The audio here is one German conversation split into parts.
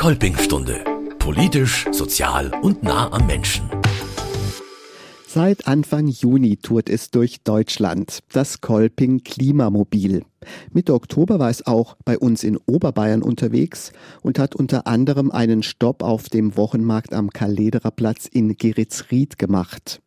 Kolpingstunde. Politisch, sozial und nah am Menschen. Seit Anfang Juni tourt es durch Deutschland, das Kolping Klimamobil. Mitte Oktober war es auch bei uns in Oberbayern unterwegs und hat unter anderem einen Stopp auf dem Wochenmarkt am Kalederer Platz in Geritzried gemacht.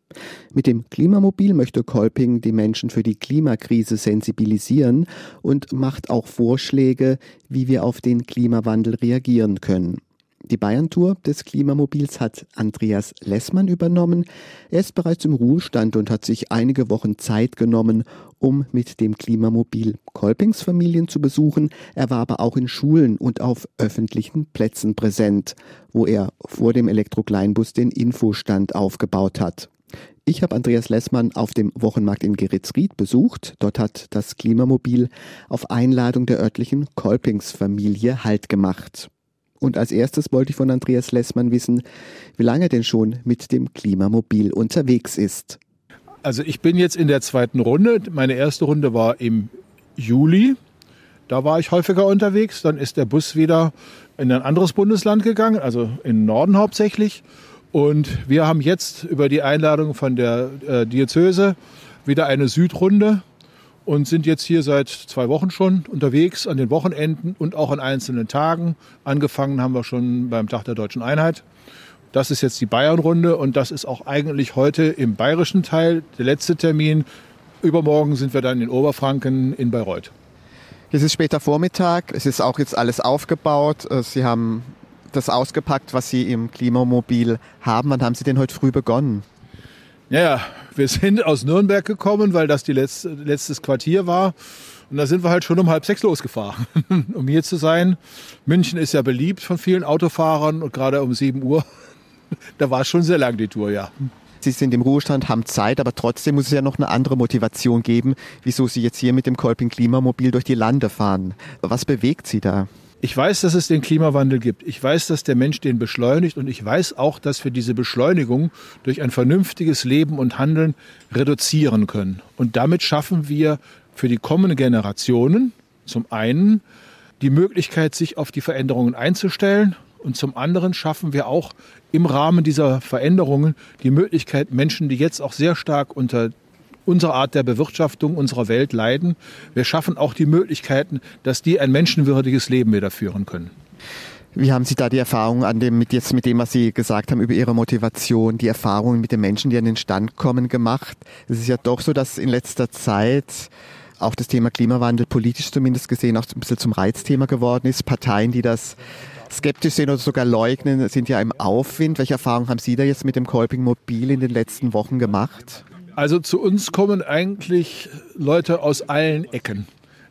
Mit dem Klimamobil möchte Kolping die Menschen für die Klimakrise sensibilisieren und macht auch Vorschläge, wie wir auf den Klimawandel reagieren können. Die Bayern-Tour des Klimamobils hat Andreas Lessmann übernommen. Er ist bereits im Ruhestand und hat sich einige Wochen Zeit genommen, um mit dem Klimamobil Kolpingsfamilien zu besuchen. Er war aber auch in Schulen und auf öffentlichen Plätzen präsent, wo er vor dem Elektrokleinbus den Infostand aufgebaut hat. Ich habe Andreas Lessmann auf dem Wochenmarkt in Geritzried besucht. Dort hat das Klimamobil auf Einladung der örtlichen Kolpingsfamilie Halt gemacht. Und als erstes wollte ich von Andreas Lessmann wissen, wie lange er denn schon mit dem Klimamobil unterwegs ist. Also ich bin jetzt in der zweiten Runde. Meine erste Runde war im Juli. Da war ich häufiger unterwegs. Dann ist der Bus wieder in ein anderes Bundesland gegangen, also in Norden hauptsächlich. Und wir haben jetzt über die Einladung von der äh, Diözese wieder eine Südrunde und sind jetzt hier seit zwei Wochen schon unterwegs an den Wochenenden und auch an einzelnen Tagen. Angefangen haben wir schon beim Tag der deutschen Einheit. Das ist jetzt die Bayernrunde und das ist auch eigentlich heute im bayerischen Teil der letzte Termin. Übermorgen sind wir dann in Oberfranken in Bayreuth. Es ist später Vormittag, es ist auch jetzt alles aufgebaut. Äh, Sie haben das ausgepackt, was Sie im Klimamobil haben. Wann haben Sie denn heute früh begonnen? Ja, wir sind aus Nürnberg gekommen, weil das die letzte, letztes Quartier war. Und da sind wir halt schon um halb sechs losgefahren, um hier zu sein. München ist ja beliebt von vielen Autofahrern und gerade um sieben Uhr, da war es schon sehr lang die Tour, ja. Sie sind im Ruhestand, haben Zeit, aber trotzdem muss es ja noch eine andere Motivation geben, wieso Sie jetzt hier mit dem Kolping Klimamobil durch die Lande fahren. Was bewegt Sie da? Ich weiß, dass es den Klimawandel gibt. Ich weiß, dass der Mensch den beschleunigt und ich weiß auch, dass wir diese Beschleunigung durch ein vernünftiges Leben und Handeln reduzieren können. Und damit schaffen wir für die kommenden Generationen zum einen die Möglichkeit, sich auf die Veränderungen einzustellen und zum anderen schaffen wir auch im Rahmen dieser Veränderungen die Möglichkeit, Menschen, die jetzt auch sehr stark unter unserer Art der Bewirtschaftung unserer Welt leiden. Wir schaffen auch die Möglichkeiten, dass die ein menschenwürdiges Leben wieder führen können. Wie haben Sie da die Erfahrungen an dem, mit jetzt mit dem, was Sie gesagt haben über Ihre Motivation, die Erfahrungen mit den Menschen, die an den Stand kommen, gemacht? Es ist ja doch so, dass in letzter Zeit auch das Thema Klimawandel politisch zumindest gesehen auch ein bisschen zum Reizthema geworden ist. Parteien, die das skeptisch sehen oder sogar leugnen, sind ja im Aufwind. Welche Erfahrungen haben Sie da jetzt mit dem Kolping Mobil in den letzten Wochen gemacht? Also zu uns kommen eigentlich Leute aus allen Ecken.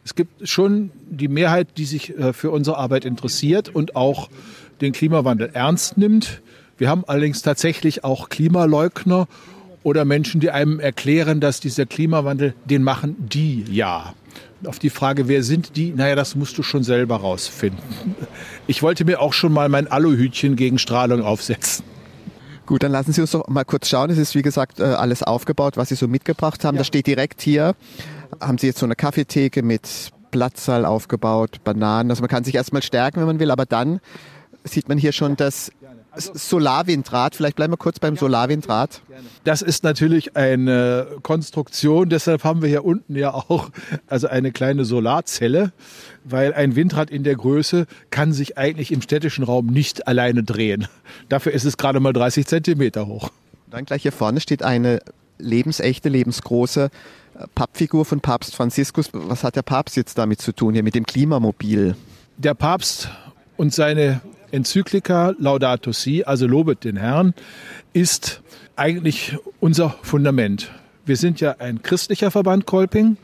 Es gibt schon die Mehrheit, die sich äh, für unsere Arbeit interessiert und auch den Klimawandel ernst nimmt. Wir haben allerdings tatsächlich auch Klimaleugner oder Menschen, die einem erklären, dass dieser Klimawandel, den machen die ja. Auf die Frage, wer sind die? Naja, das musst du schon selber rausfinden. Ich wollte mir auch schon mal mein Aluhütchen gegen Strahlung aufsetzen. Gut, dann lassen Sie uns doch mal kurz schauen. Es ist wie gesagt äh, alles aufgebaut, was Sie so mitgebracht haben. Ja. Das steht direkt hier. Haben Sie jetzt so eine Kaffeetheke mit Platzsaal aufgebaut, Bananen. Also man kann sich erstmal stärken, wenn man will, aber dann sieht man hier schon das Solarwindrad. Vielleicht bleiben wir kurz beim Solarwindrad. Das ist natürlich eine Konstruktion, deshalb haben wir hier unten ja auch also eine kleine Solarzelle, weil ein Windrad in der Größe kann sich eigentlich im städtischen Raum nicht alleine drehen. Dafür ist es gerade mal 30 Zentimeter hoch. Dann gleich hier vorne steht eine lebensechte, lebensgroße äh, Pappfigur von Papst Franziskus. Was hat der Papst jetzt damit zu tun, hier mit dem Klimamobil? Der Papst und seine Enzyklika Laudato Si, also lobet den Herrn, ist eigentlich unser Fundament. Wir sind ja ein christlicher Verband Kolping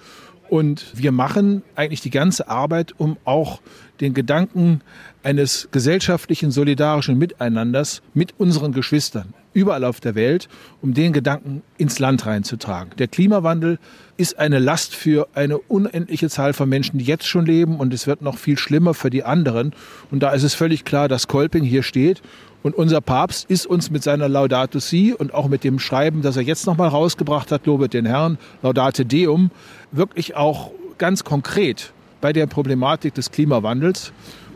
und wir machen eigentlich die ganze Arbeit, um auch den Gedanken eines gesellschaftlichen, solidarischen Miteinanders mit unseren Geschwistern überall auf der Welt, um den Gedanken ins Land reinzutragen. Der Klimawandel ist eine Last für eine unendliche Zahl von Menschen, die jetzt schon leben und es wird noch viel schlimmer für die anderen. Und da ist es völlig klar, dass Kolping hier steht und unser Papst ist uns mit seiner Laudato Si und auch mit dem Schreiben, das er jetzt nochmal rausgebracht hat, Lobet den Herrn, Laudate Deum, wirklich auch ganz konkret bei der Problematik des Klimawandels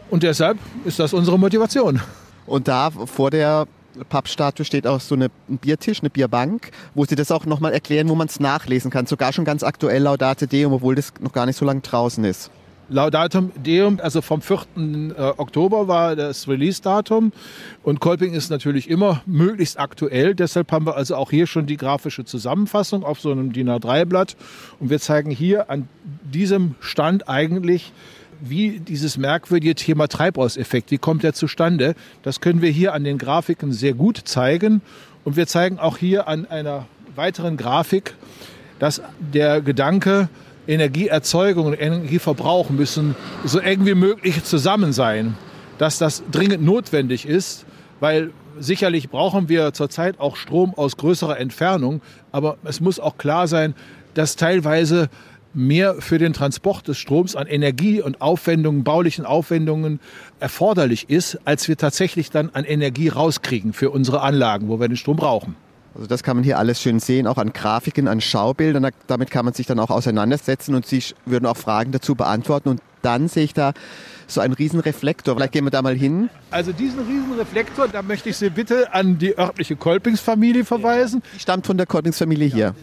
Und deshalb ist das unsere Motivation. Und da vor der Pappstatue steht auch so eine, ein Biertisch, eine Bierbank, wo Sie das auch nochmal erklären, wo man es nachlesen kann. Sogar schon ganz aktuell Laudate Deum, obwohl das noch gar nicht so lange draußen ist. Laudatum Deum, also vom 4. Äh, Oktober war das Release-Datum und Kolping ist natürlich immer möglichst aktuell. Deshalb haben wir also auch hier schon die grafische Zusammenfassung auf so einem DIN A3-Blatt und wir zeigen hier an diesem Stand eigentlich, wie dieses merkwürdige Thema Treibhauseffekt, wie kommt der zustande? Das können wir hier an den Grafiken sehr gut zeigen. Und wir zeigen auch hier an einer weiteren Grafik, dass der Gedanke, Energieerzeugung und Energieverbrauch müssen so eng wie möglich zusammen sein, dass das dringend notwendig ist, weil sicherlich brauchen wir zurzeit auch Strom aus größerer Entfernung, aber es muss auch klar sein, dass teilweise mehr für den Transport des Stroms an Energie und Aufwendungen, baulichen Aufwendungen erforderlich ist, als wir tatsächlich dann an Energie rauskriegen für unsere Anlagen, wo wir den Strom brauchen. Also das kann man hier alles schön sehen, auch an Grafiken, an Schaubildern. Damit kann man sich dann auch auseinandersetzen und Sie würden auch Fragen dazu beantworten. Und dann sehe ich da so einen riesen Reflektor. Vielleicht gehen wir da mal hin. Also diesen riesen Reflektor, da möchte ich Sie bitte an die örtliche Kolpingsfamilie verweisen. Die stammt von der Kolpingsfamilie hier.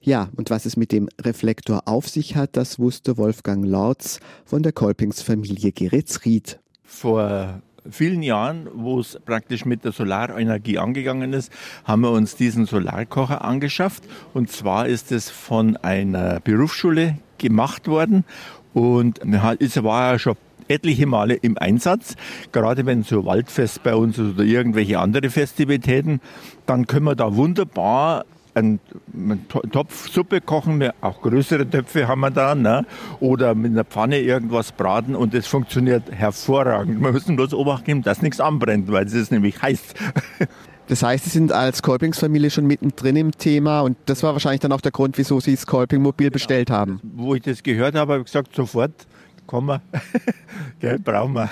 Ja, und was es mit dem Reflektor auf sich hat, das wusste Wolfgang Lorz von der Kolpingsfamilie Geritzried. Vor vielen Jahren, wo es praktisch mit der Solarenergie angegangen ist, haben wir uns diesen Solarkocher angeschafft. Und zwar ist es von einer Berufsschule gemacht worden und es war ja schon etliche Male im Einsatz. Gerade wenn so Waldfest bei uns ist oder irgendwelche andere Festivitäten, dann können wir da wunderbar einen Topf Suppe kochen, auch größere Töpfe haben wir da, ne? oder mit einer Pfanne irgendwas braten und das funktioniert hervorragend. Wir müssen bloß Obacht geben, dass nichts anbrennt, weil es ist nämlich heiß. Das heißt, Sie sind als Kolpingsfamilie schon mittendrin im Thema und das war wahrscheinlich dann auch der Grund, wieso Sie das Kolpingmobil bestellt haben. Wo ich das gehört habe, habe ich gesagt, sofort, kommen wir, brauchen wir.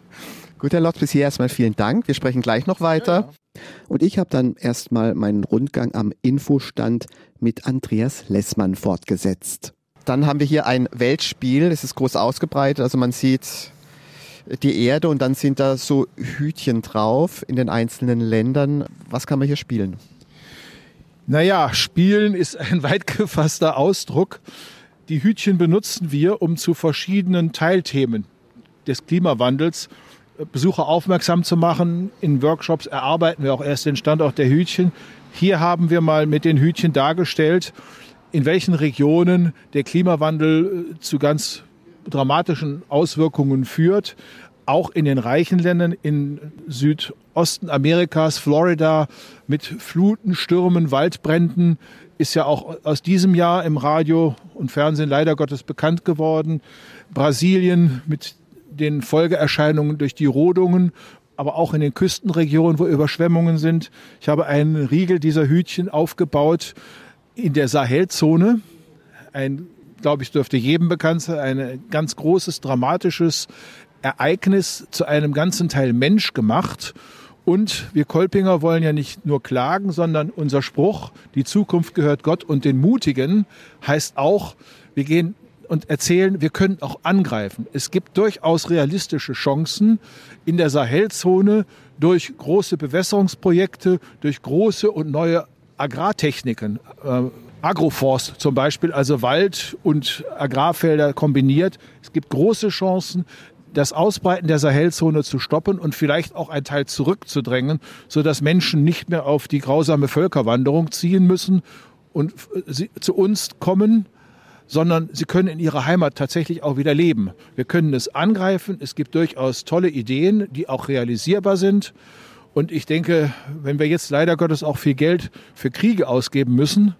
Gut, Herr Lotz, bis hier erstmal vielen Dank. Wir sprechen gleich noch weiter. Ja, ja. Und ich habe dann erstmal meinen Rundgang am Infostand mit Andreas Lessmann fortgesetzt. Dann haben wir hier ein Weltspiel, es ist groß ausgebreitet, also man sieht die Erde und dann sind da so Hütchen drauf in den einzelnen Ländern. Was kann man hier spielen? Naja, spielen ist ein weit gefasster Ausdruck. Die Hütchen benutzen wir, um zu verschiedenen Teilthemen des Klimawandels Besucher aufmerksam zu machen. In Workshops erarbeiten wir auch erst den Standort der Hütchen. Hier haben wir mal mit den Hütchen dargestellt, in welchen Regionen der Klimawandel äh, zu ganz dramatischen Auswirkungen führt. Auch in den reichen Ländern in Südosten Amerikas, Florida, mit Fluten, Stürmen, Waldbränden, ist ja auch aus diesem Jahr im Radio und Fernsehen leider Gottes bekannt geworden. Brasilien mit den Folgeerscheinungen durch die Rodungen, aber auch in den Küstenregionen, wo Überschwemmungen sind. Ich habe einen Riegel dieser Hütchen aufgebaut in der Sahelzone. Ein, glaube ich, dürfte jedem bekannt sein, ein ganz großes, dramatisches Ereignis zu einem ganzen Teil Mensch gemacht. Und wir Kolpinger wollen ja nicht nur klagen, sondern unser Spruch, die Zukunft gehört Gott und den Mutigen, heißt auch, wir gehen und erzählen, wir können auch angreifen. Es gibt durchaus realistische Chancen in der Sahelzone durch große Bewässerungsprojekte, durch große und neue Agrartechniken. Äh, Agroforst zum Beispiel, also Wald und Agrarfelder kombiniert. Es gibt große Chancen, das Ausbreiten der Sahelzone zu stoppen und vielleicht auch ein Teil zurückzudrängen, sodass Menschen nicht mehr auf die grausame Völkerwanderung ziehen müssen und zu uns kommen sondern sie können in ihrer Heimat tatsächlich auch wieder leben. Wir können es angreifen. Es gibt durchaus tolle Ideen, die auch realisierbar sind. Und ich denke, wenn wir jetzt leider Gottes auch viel Geld für Kriege ausgeben müssen,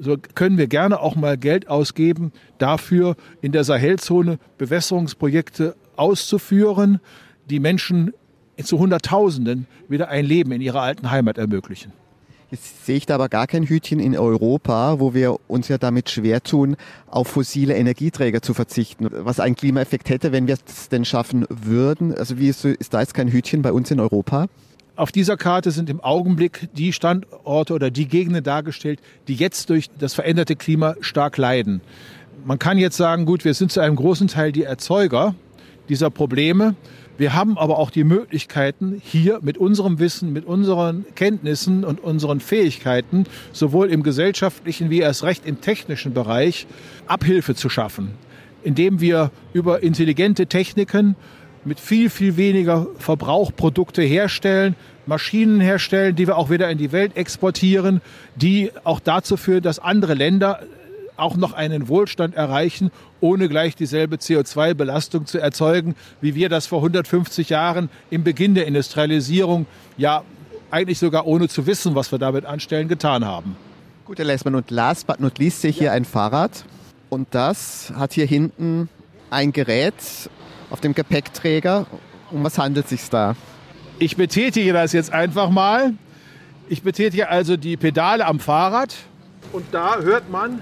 so können wir gerne auch mal Geld ausgeben, dafür in der Sahelzone Bewässerungsprojekte auszuführen, die Menschen zu Hunderttausenden wieder ein Leben in ihrer alten Heimat ermöglichen. Sehe ich da aber gar kein Hütchen in Europa, wo wir uns ja damit schwer tun, auf fossile Energieträger zu verzichten, was einen Klimaeffekt hätte, wenn wir es denn schaffen würden. Also wie ist, ist da jetzt kein Hütchen bei uns in Europa? Auf dieser Karte sind im Augenblick die Standorte oder die Gegenden dargestellt, die jetzt durch das veränderte Klima stark leiden. Man kann jetzt sagen, gut, wir sind zu einem großen Teil die Erzeuger dieser Probleme. Wir haben aber auch die Möglichkeiten, hier mit unserem Wissen, mit unseren Kenntnissen und unseren Fähigkeiten, sowohl im gesellschaftlichen wie erst recht im technischen Bereich, Abhilfe zu schaffen, indem wir über intelligente Techniken mit viel, viel weniger Verbrauch Produkte herstellen, Maschinen herstellen, die wir auch wieder in die Welt exportieren, die auch dazu führen, dass andere Länder auch noch einen Wohlstand erreichen, ohne gleich dieselbe CO2-Belastung zu erzeugen, wie wir das vor 150 Jahren im Beginn der Industrialisierung, ja eigentlich sogar ohne zu wissen, was wir damit anstellen, getan haben. Gut, Herr Lessmann, und last but not least sehe ich hier ein Fahrrad. Und das hat hier hinten ein Gerät auf dem Gepäckträger. Um was handelt es sich da? Ich betätige das jetzt einfach mal. Ich betätige also die Pedale am Fahrrad und da hört man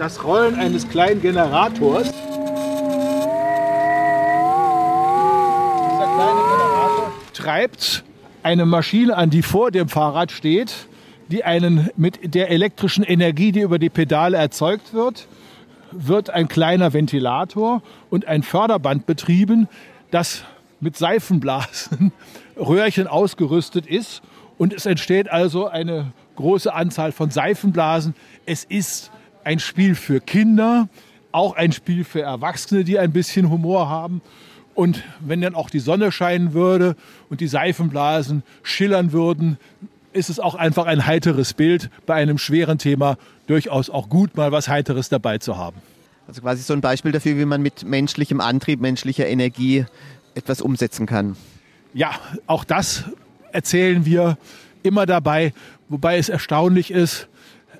das Rollen eines kleinen Generators. Dieser kleine Generator treibt eine Maschine an, die vor dem Fahrrad steht, die einen mit der elektrischen Energie, die über die Pedale erzeugt wird, wird ein kleiner Ventilator und ein Förderband betrieben, das mit Seifenblasen Röhrchen ausgerüstet ist. Und es entsteht also eine große Anzahl von Seifenblasen. Es ist ein Spiel für Kinder, auch ein Spiel für Erwachsene, die ein bisschen Humor haben. Und wenn dann auch die Sonne scheinen würde und die Seifenblasen schillern würden, ist es auch einfach ein heiteres Bild bei einem schweren Thema durchaus auch gut, mal was Heiteres dabei zu haben. Also quasi so ein Beispiel dafür, wie man mit menschlichem Antrieb, menschlicher Energie etwas umsetzen kann. Ja, auch das erzählen wir immer dabei, wobei es erstaunlich ist,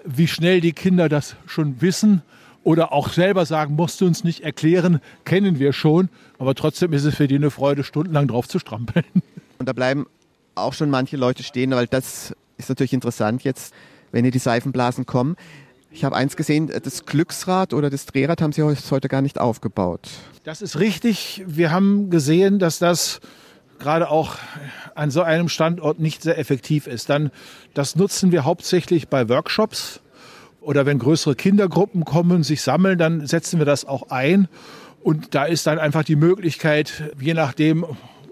wie schnell die Kinder das schon wissen oder auch selber sagen, musst du uns nicht erklären, kennen wir schon. Aber trotzdem ist es für die eine Freude, stundenlang drauf zu strampeln. Und da bleiben auch schon manche Leute stehen, weil das ist natürlich interessant jetzt, wenn hier die Seifenblasen kommen. Ich habe eins gesehen, das Glücksrad oder das Drehrad haben Sie heute gar nicht aufgebaut. Das ist richtig. Wir haben gesehen, dass das gerade auch an so einem Standort nicht sehr effektiv ist. Dann, das nutzen wir hauptsächlich bei Workshops oder wenn größere Kindergruppen kommen, sich sammeln, dann setzen wir das auch ein. Und da ist dann einfach die Möglichkeit, je nachdem,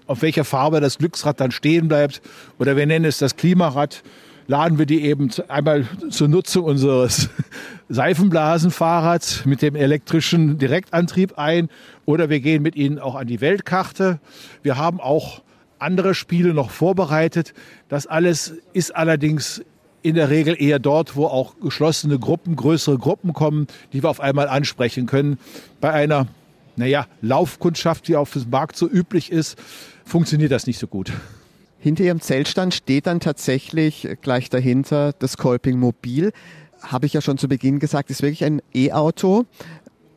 auf welcher Farbe das Glücksrad dann stehen bleibt, oder wir nennen es das Klimarad, laden wir die eben einmal zur Nutzung unseres Seifenblasenfahrrads mit dem elektrischen Direktantrieb ein oder wir gehen mit ihnen auch an die Weltkarte. Wir haben auch andere Spiele noch vorbereitet. Das alles ist allerdings in der Regel eher dort, wo auch geschlossene Gruppen, größere Gruppen kommen, die wir auf einmal ansprechen können. Bei einer, naja, Laufkundschaft, die auf dem Markt so üblich ist, funktioniert das nicht so gut. Hinter Ihrem Zeltstand steht dann tatsächlich gleich dahinter das Kolping Mobil. Habe ich ja schon zu Beginn gesagt, ist wirklich ein E-Auto.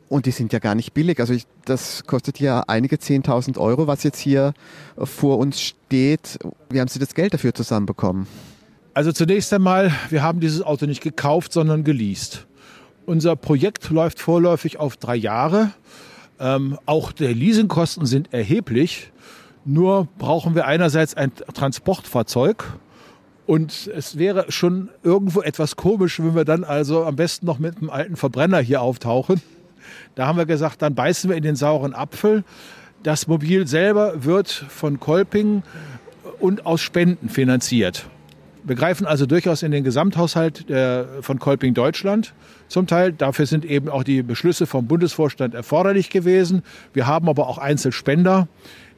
Und die sind ja gar nicht billig. Also ich, das kostet ja einige 10.000 Euro, was jetzt hier vor uns steht. Wie haben Sie das Geld dafür zusammenbekommen? Also zunächst einmal, wir haben dieses Auto nicht gekauft, sondern geleast. Unser Projekt läuft vorläufig auf drei Jahre. Ähm, auch die Leasingkosten sind erheblich. Nur brauchen wir einerseits ein Transportfahrzeug. Und es wäre schon irgendwo etwas komisch, wenn wir dann also am besten noch mit einem alten Verbrenner hier auftauchen. Da haben wir gesagt, dann beißen wir in den sauren Apfel. Das Mobil selber wird von Kolping und aus Spenden finanziert. Wir greifen also durchaus in den Gesamthaushalt der, von Kolping Deutschland zum Teil. Dafür sind eben auch die Beschlüsse vom Bundesvorstand erforderlich gewesen. Wir haben aber auch Einzelspender,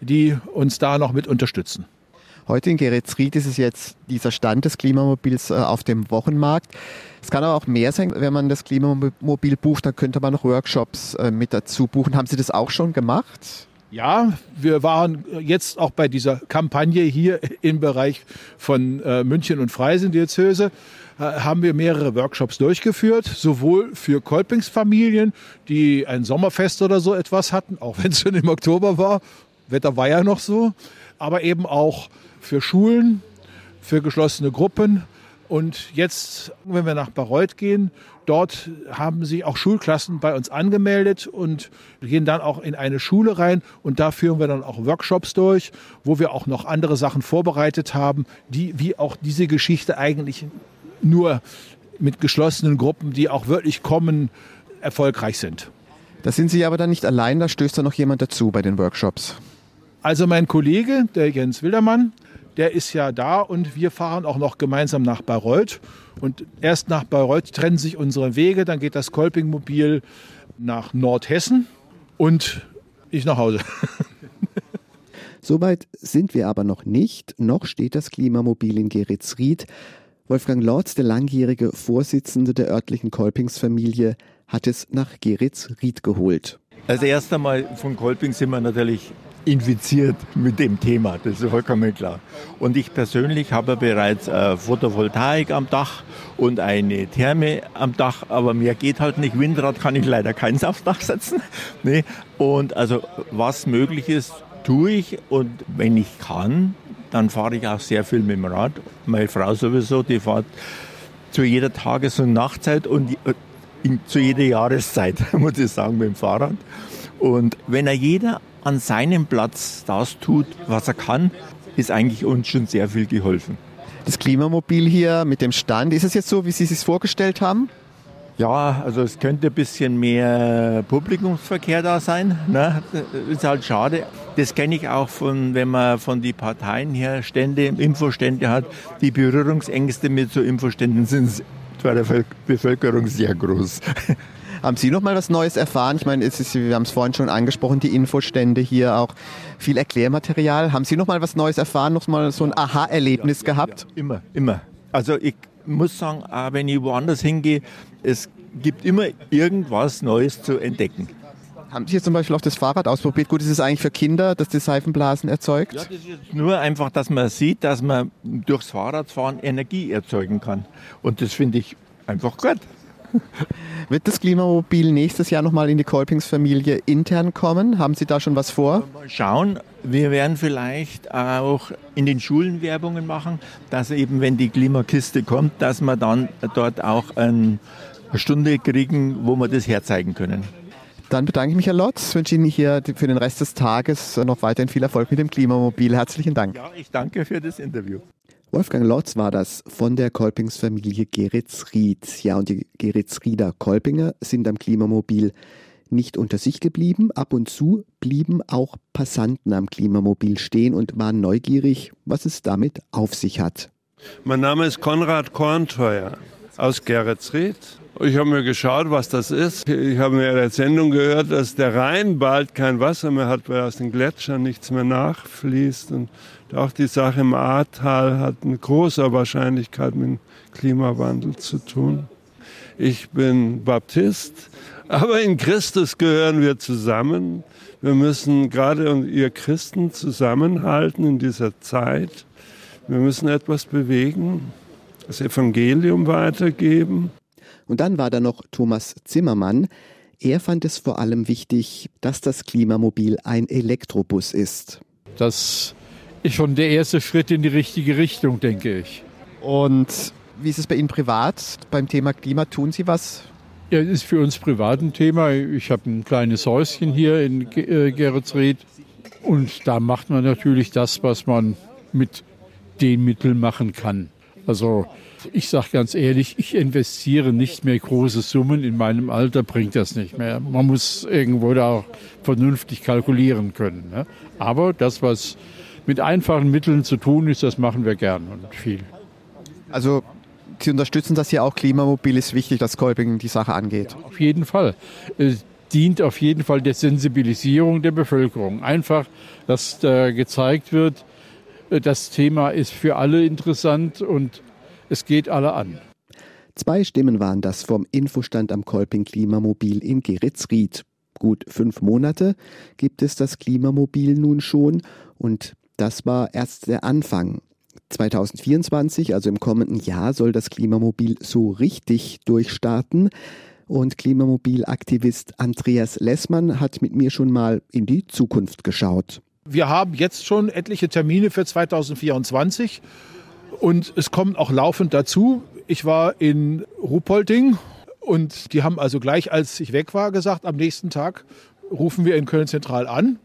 die uns da noch mit unterstützen. Heute in Geretsried ist es jetzt dieser Stand des Klimamobils äh, auf dem Wochenmarkt. Es kann aber auch mehr sein, wenn man das Klimamobil bucht, dann könnte man noch Workshops äh, mit dazu buchen. Haben Sie das auch schon gemacht? Ja, wir waren jetzt auch bei dieser Kampagne hier im Bereich von äh, München und Freising-Diözese äh, haben wir mehrere Workshops durchgeführt, sowohl für Kolpingsfamilien, die ein Sommerfest oder so etwas hatten, auch wenn es schon im Oktober war, Wetter war ja noch so, aber eben auch für Schulen, für geschlossene Gruppen, und jetzt, wenn wir nach Bayreuth gehen, dort haben sich auch Schulklassen bei uns angemeldet und gehen dann auch in eine Schule rein. Und da führen wir dann auch Workshops durch, wo wir auch noch andere Sachen vorbereitet haben, die wie auch diese Geschichte eigentlich nur mit geschlossenen Gruppen, die auch wirklich kommen, erfolgreich sind. Da sind Sie aber dann nicht allein, da stößt dann noch jemand dazu bei den Workshops. Also mein Kollege, der Jens Wildermann, der ist ja da und wir fahren auch noch gemeinsam nach Bayreuth. Und erst nach Bayreuth trennen sich unsere Wege, dann geht das Kolpingmobil nach Nordhessen und ich nach Hause. Soweit sind wir aber noch nicht. Noch steht das Klimamobil in Geretsried. Wolfgang Lorz, der langjährige Vorsitzende der örtlichen Kolpingsfamilie, hat es nach Geretsried geholt. Als erstes Mal von Kolping sind wir natürlich infiziert mit dem Thema, das ist vollkommen klar. Und ich persönlich habe bereits äh, Photovoltaik am Dach und eine Therme am Dach, aber mehr geht halt nicht. Windrad kann ich leider keins aufs Dach setzen. nee. Und also was möglich ist, tue ich und wenn ich kann, dann fahre ich auch sehr viel mit dem Rad. Meine Frau sowieso, die fährt zu jeder Tages- und Nachtzeit und äh, zu jeder Jahreszeit, muss ich sagen, mit dem Fahrrad. Und wenn er jeder an seinem Platz das tut, was er kann, ist eigentlich uns schon sehr viel geholfen. Das Klimamobil hier mit dem Stand, ist es jetzt so, wie Sie es sich vorgestellt haben? Ja, also es könnte ein bisschen mehr Publikumsverkehr da sein. Ne? Ist halt schade. Das kenne ich auch von, wenn man von den Parteien her Stände, Infostände hat. Die Berührungsängste mit so Infoständen sind bei der Bevölkerung sehr groß. Haben Sie noch mal was Neues erfahren? Ich meine, ist, wir haben es vorhin schon angesprochen, die Infostände hier auch viel Erklärmaterial. Haben Sie noch mal was Neues erfahren, noch mal so ein Aha-Erlebnis ja, gehabt? Ja, immer, immer. Also ich muss sagen, auch wenn ich woanders hingehe, es gibt immer irgendwas Neues zu entdecken. Haben Sie jetzt zum Beispiel auch das Fahrrad ausprobiert? Gut, ist es eigentlich für Kinder, dass das Seifenblasen erzeugt? Ja, das ist nur einfach, dass man sieht, dass man durchs Fahrradfahren Energie erzeugen kann. Und das finde ich einfach gut. Wird das Klimamobil nächstes Jahr nochmal in die Kolpingsfamilie intern kommen? Haben Sie da schon was vor? Mal schauen. Wir werden vielleicht auch in den Schulen Werbungen machen, dass eben, wenn die Klimakiste kommt, dass wir dann dort auch eine Stunde kriegen, wo wir das herzeigen können. Dann bedanke ich mich, Herr Lotz, wünsche Ihnen hier für den Rest des Tages noch weiterhin viel Erfolg mit dem Klimamobil. Herzlichen Dank. Ja, ich danke für das Interview. Wolfgang Lotz war das von der Kolpingsfamilie Geretsried. Ja, und die Geretsrieder Kolpinger sind am Klimamobil nicht unter sich geblieben. Ab und zu blieben auch Passanten am Klimamobil stehen und waren neugierig, was es damit auf sich hat. Mein Name ist Konrad Kornteuer aus Geretsried. Ich habe mir geschaut, was das ist. Ich habe mir in der Sendung gehört, dass der Rhein bald kein Wasser mehr hat, weil aus den Gletschern nichts mehr nachfließt. Und auch die Sache im Ahrtal hat mit großer Wahrscheinlichkeit mit dem Klimawandel zu tun. Ich bin Baptist, aber in Christus gehören wir zusammen. Wir müssen gerade ihr Christen zusammenhalten in dieser Zeit. Wir müssen etwas bewegen, das Evangelium weitergeben. Und dann war da noch Thomas Zimmermann. Er fand es vor allem wichtig, dass das Klimamobil ein Elektrobus ist. Das ist schon der erste Schritt in die richtige Richtung, denke ich. Und wie ist es bei Ihnen privat beim Thema Klima? Tun Sie was? Ja, es ist für uns privat ein Thema. Ich habe ein kleines Häuschen hier in äh, Geretsried und da macht man natürlich das, was man mit den Mitteln machen kann. Also ich sage ganz ehrlich, ich investiere nicht mehr große Summen. In meinem Alter bringt das nicht mehr. Man muss irgendwo da auch vernünftig kalkulieren können. Ne? Aber das, was mit einfachen Mitteln zu tun ist, das machen wir gern und viel. Also Sie unterstützen das hier auch. Klimamobil ist wichtig, dass Kolping die Sache angeht. Ja, auf jeden Fall. Es dient auf jeden Fall der Sensibilisierung der Bevölkerung. Einfach, dass da gezeigt wird, äh, das Thema ist für alle interessant und es geht alle an. Zwei Stimmen waren das vom Infostand am Kolping Klimamobil in Geretsried. Gut fünf Monate gibt es das Klimamobil nun schon und das war erst der Anfang. 2024, also im kommenden Jahr, soll das Klimamobil so richtig durchstarten. Und Klimamobil-Aktivist Andreas Lessmann hat mit mir schon mal in die Zukunft geschaut. Wir haben jetzt schon etliche Termine für 2024 und es kommt auch laufend dazu. Ich war in Ruhpolding und die haben also gleich, als ich weg war, gesagt, am nächsten Tag rufen wir in Köln Zentral an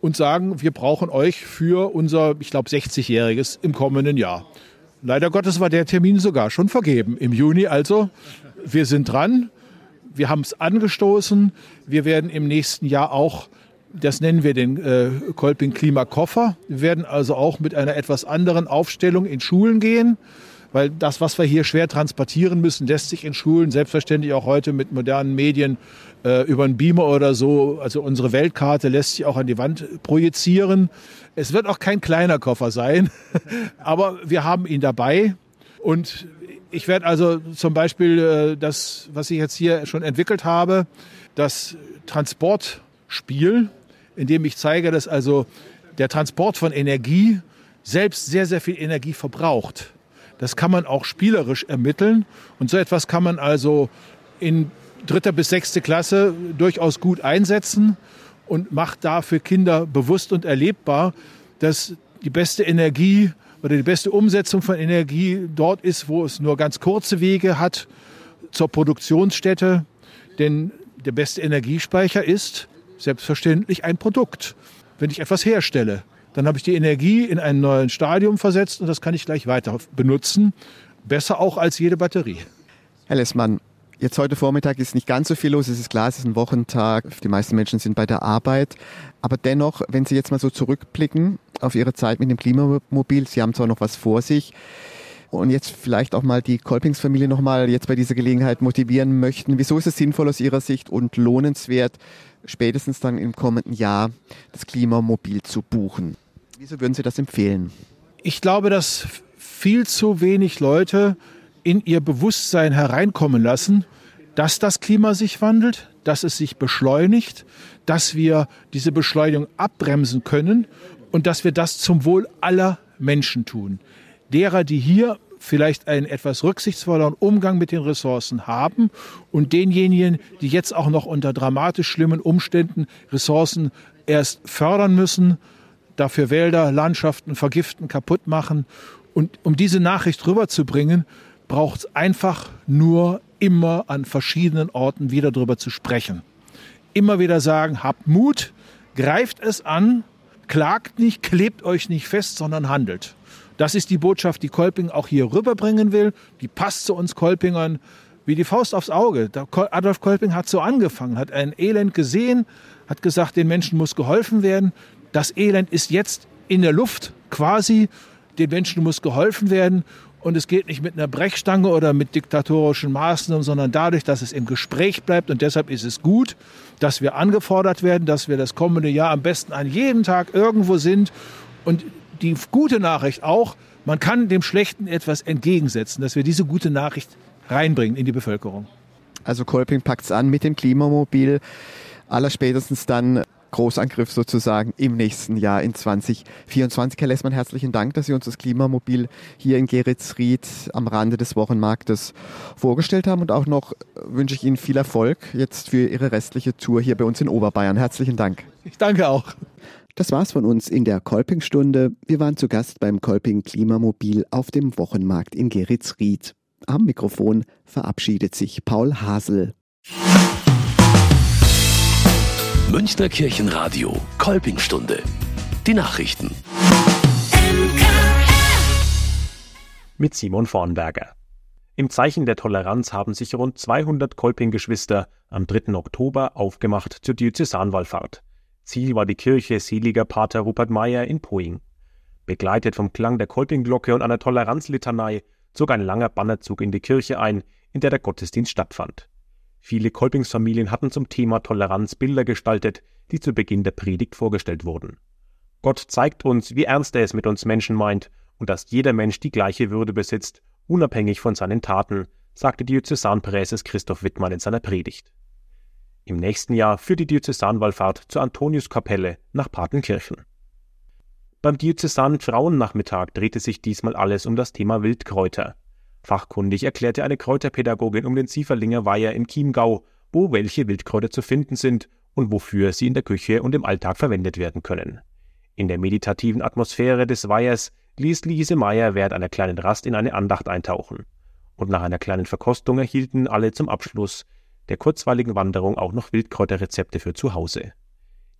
und sagen, wir brauchen euch für unser, ich glaube, 60-jähriges im kommenden Jahr. Leider Gottes war der Termin sogar schon vergeben im Juni. Also, wir sind dran. Wir haben es angestoßen. Wir werden im nächsten Jahr auch Das nennen wir den äh, Kolping Klimakoffer. Wir werden also auch mit einer etwas anderen Aufstellung in Schulen gehen, weil das, was wir hier schwer transportieren müssen, lässt sich in Schulen selbstverständlich auch heute mit modernen Medien äh, über einen Beamer oder so, also unsere Weltkarte lässt sich auch an die Wand projizieren. Es wird auch kein kleiner Koffer sein, aber wir haben ihn dabei und ich werde also zum Beispiel äh, das, was ich jetzt hier schon entwickelt habe, das Transportspiel, in dem ich zeige, dass also der Transport von Energie selbst sehr, sehr viel Energie verbraucht. Das kann man auch spielerisch ermitteln. Und so etwas kann man also in dritter bis sechste Klasse durchaus gut einsetzen und macht da für Kinder bewusst und erlebbar, dass die beste Energie oder die beste Umsetzung von Energie dort ist, wo es nur ganz kurze Wege hat zur Produktionsstätte. Denn der beste Energiespeicher ist selbstverständlich ein Produkt. Wenn ich etwas herstelle, dann habe ich die Energie in ein neues Stadium versetzt und das kann ich gleich weiter benutzen. Besser auch als jede Batterie. Herr Lessmann, Jetzt heute Vormittag ist nicht ganz so viel los. Es ist klar, es ist ein Wochentag. Die meisten Menschen sind bei der Arbeit. Aber dennoch, wenn Sie jetzt mal so zurückblicken auf Ihre Zeit mit dem Klimamobil, Sie haben zwar noch was vor sich und jetzt vielleicht auch mal die Kolpingsfamilie noch mal jetzt bei dieser Gelegenheit motivieren möchten. Wieso ist es sinnvoll aus Ihrer Sicht und lohnenswert, spätestens dann im kommenden Jahr das Klimamobil zu buchen? Wieso würden Sie das empfehlen? Ich glaube, dass viel zu wenig Leute in ihr Bewusstsein hereinkommen lassen, dass das Klima sich wandelt, dass es sich beschleunigt, dass wir diese Beschleunigung abbremsen können und dass wir das zum Wohl aller Menschen tun. Derer, die hier vielleicht einen etwas rücksichtsvolleren Umgang mit den Ressourcen haben und denjenigen, die jetzt auch noch unter dramatisch schlimmen Umständen Ressourcen erst fördern müssen, dafür Wälder, Landschaften vergiften, kaputt machen. Und um diese Nachricht rüberzubringen, braucht es einfach nur immer an verschiedenen Orten wieder darüber zu sprechen. Immer wieder sagen, habt Mut, greift es an, klagt nicht, klebt euch nicht fest, sondern handelt. Das ist die Botschaft, die Kolping auch hier rüberbringen will. Die passt zu uns Kolpingern wie die Faust aufs Auge. Adolf Kolping hat so angefangen, hat ein Elend gesehen, hat gesagt, den Menschen muss geholfen werden. Das Elend ist jetzt in der Luft quasi. Den Menschen muss geholfen werden. Und es geht nicht mit einer Brechstange oder mit diktatorischen Maßnahmen, sondern dadurch, dass es im Gespräch bleibt. Und deshalb ist es gut, dass wir angefordert werden, dass wir das kommende Jahr am besten an jedem Tag irgendwo sind. Und die gute Nachricht auch, man kann dem Schlechten etwas entgegensetzen, dass wir diese gute Nachricht reinbringen in die Bevölkerung. Also Kolping packt es an mit dem Klimamobil. Allerspätestens dann Großangriff sozusagen im nächsten Jahr in 2024. Herr Lessmann, herzlichen Dank, dass Sie uns das Klimamobil hier in Geretsried am Rande des Wochenmarktes vorgestellt haben und auch noch wünsche ich Ihnen viel Erfolg jetzt für Ihre restliche Tour hier bei uns in Oberbayern. Herzlichen Dank. Ich danke auch. Das war's von uns in der Kolpingstunde. Wir waren zu Gast beim Kolping Klimamobil auf dem Wochenmarkt in Geretsried. Am Mikrofon verabschiedet sich Paul Hasel. Münchner Kirchenradio, Kolpingstunde. Die Nachrichten. Mit Simon Vornberger. Im Zeichen der Toleranz haben sich rund 200 Kolping-Geschwister am 3. Oktober aufgemacht zur Diözesanwallfahrt. Ziel war die Kirche Seliger Pater Rupert Meyer in Poing. Begleitet vom Klang der Kolpingglocke und einer Toleranzlitanei zog ein langer Bannerzug in die Kirche ein, in der der Gottesdienst stattfand. Viele Kolpingsfamilien hatten zum Thema Toleranz Bilder gestaltet, die zu Beginn der Predigt vorgestellt wurden. Gott zeigt uns, wie ernst er es mit uns Menschen meint und dass jeder Mensch die gleiche Würde besitzt, unabhängig von seinen Taten, sagte Diözesanpräses Christoph Wittmann in seiner Predigt. Im nächsten Jahr führt die Diözesanwallfahrt zur Antoniuskapelle nach Patenkirchen. Beim Diözesanen Frauennachmittag drehte sich diesmal alles um das Thema Wildkräuter. Fachkundig erklärte eine Kräuterpädagogin um den Sieferlinger Weiher im Chiemgau, wo welche Wildkräuter zu finden sind und wofür sie in der Küche und im Alltag verwendet werden können. In der meditativen Atmosphäre des Weihers ließ Lise Meyer während einer kleinen Rast in eine Andacht eintauchen. Und nach einer kleinen Verkostung erhielten alle zum Abschluss der kurzweiligen Wanderung auch noch Wildkräuterrezepte für zu Hause.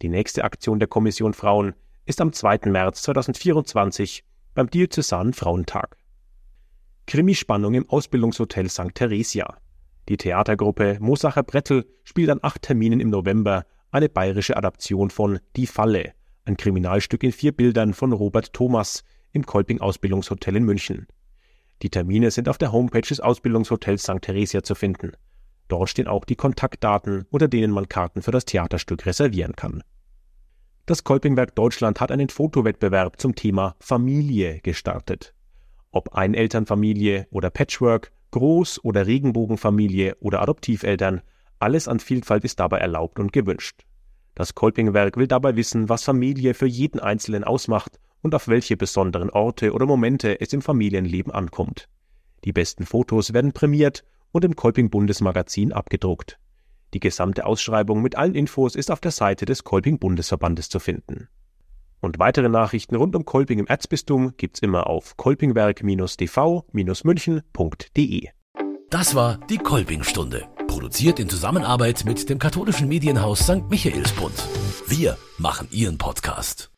Die nächste Aktion der Kommission Frauen ist am 2. März 2024 beim Diözesanen Frauentag. Krimispannung im Ausbildungshotel St. Theresia. Die Theatergruppe Mosacher Brettel spielt an acht Terminen im November eine bayerische Adaption von Die Falle, ein Kriminalstück in vier Bildern von Robert Thomas im Kolping Ausbildungshotel in München. Die Termine sind auf der Homepage des Ausbildungshotels St. Theresia zu finden. Dort stehen auch die Kontaktdaten, unter denen man Karten für das Theaterstück reservieren kann. Das Kolpingwerk Deutschland hat einen Fotowettbewerb zum Thema Familie gestartet. Ob Einelternfamilie oder Patchwork, Groß- oder Regenbogenfamilie oder Adoptiveltern, alles an Vielfalt ist dabei erlaubt und gewünscht. Das Kolpingwerk will dabei wissen, was Familie für jeden Einzelnen ausmacht und auf welche besonderen Orte oder Momente es im Familienleben ankommt. Die besten Fotos werden prämiert und im Kolping Bundesmagazin abgedruckt. Die gesamte Ausschreibung mit allen Infos ist auf der Seite des Kolping Bundesverbandes zu finden. Und weitere Nachrichten rund um Kolping im Erzbistum gibt's immer auf kolpingwerk-dv-münchen.de. Das war die Kolpingstunde, produziert in Zusammenarbeit mit dem katholischen Medienhaus St. Michaelsbund. Wir machen Ihren Podcast.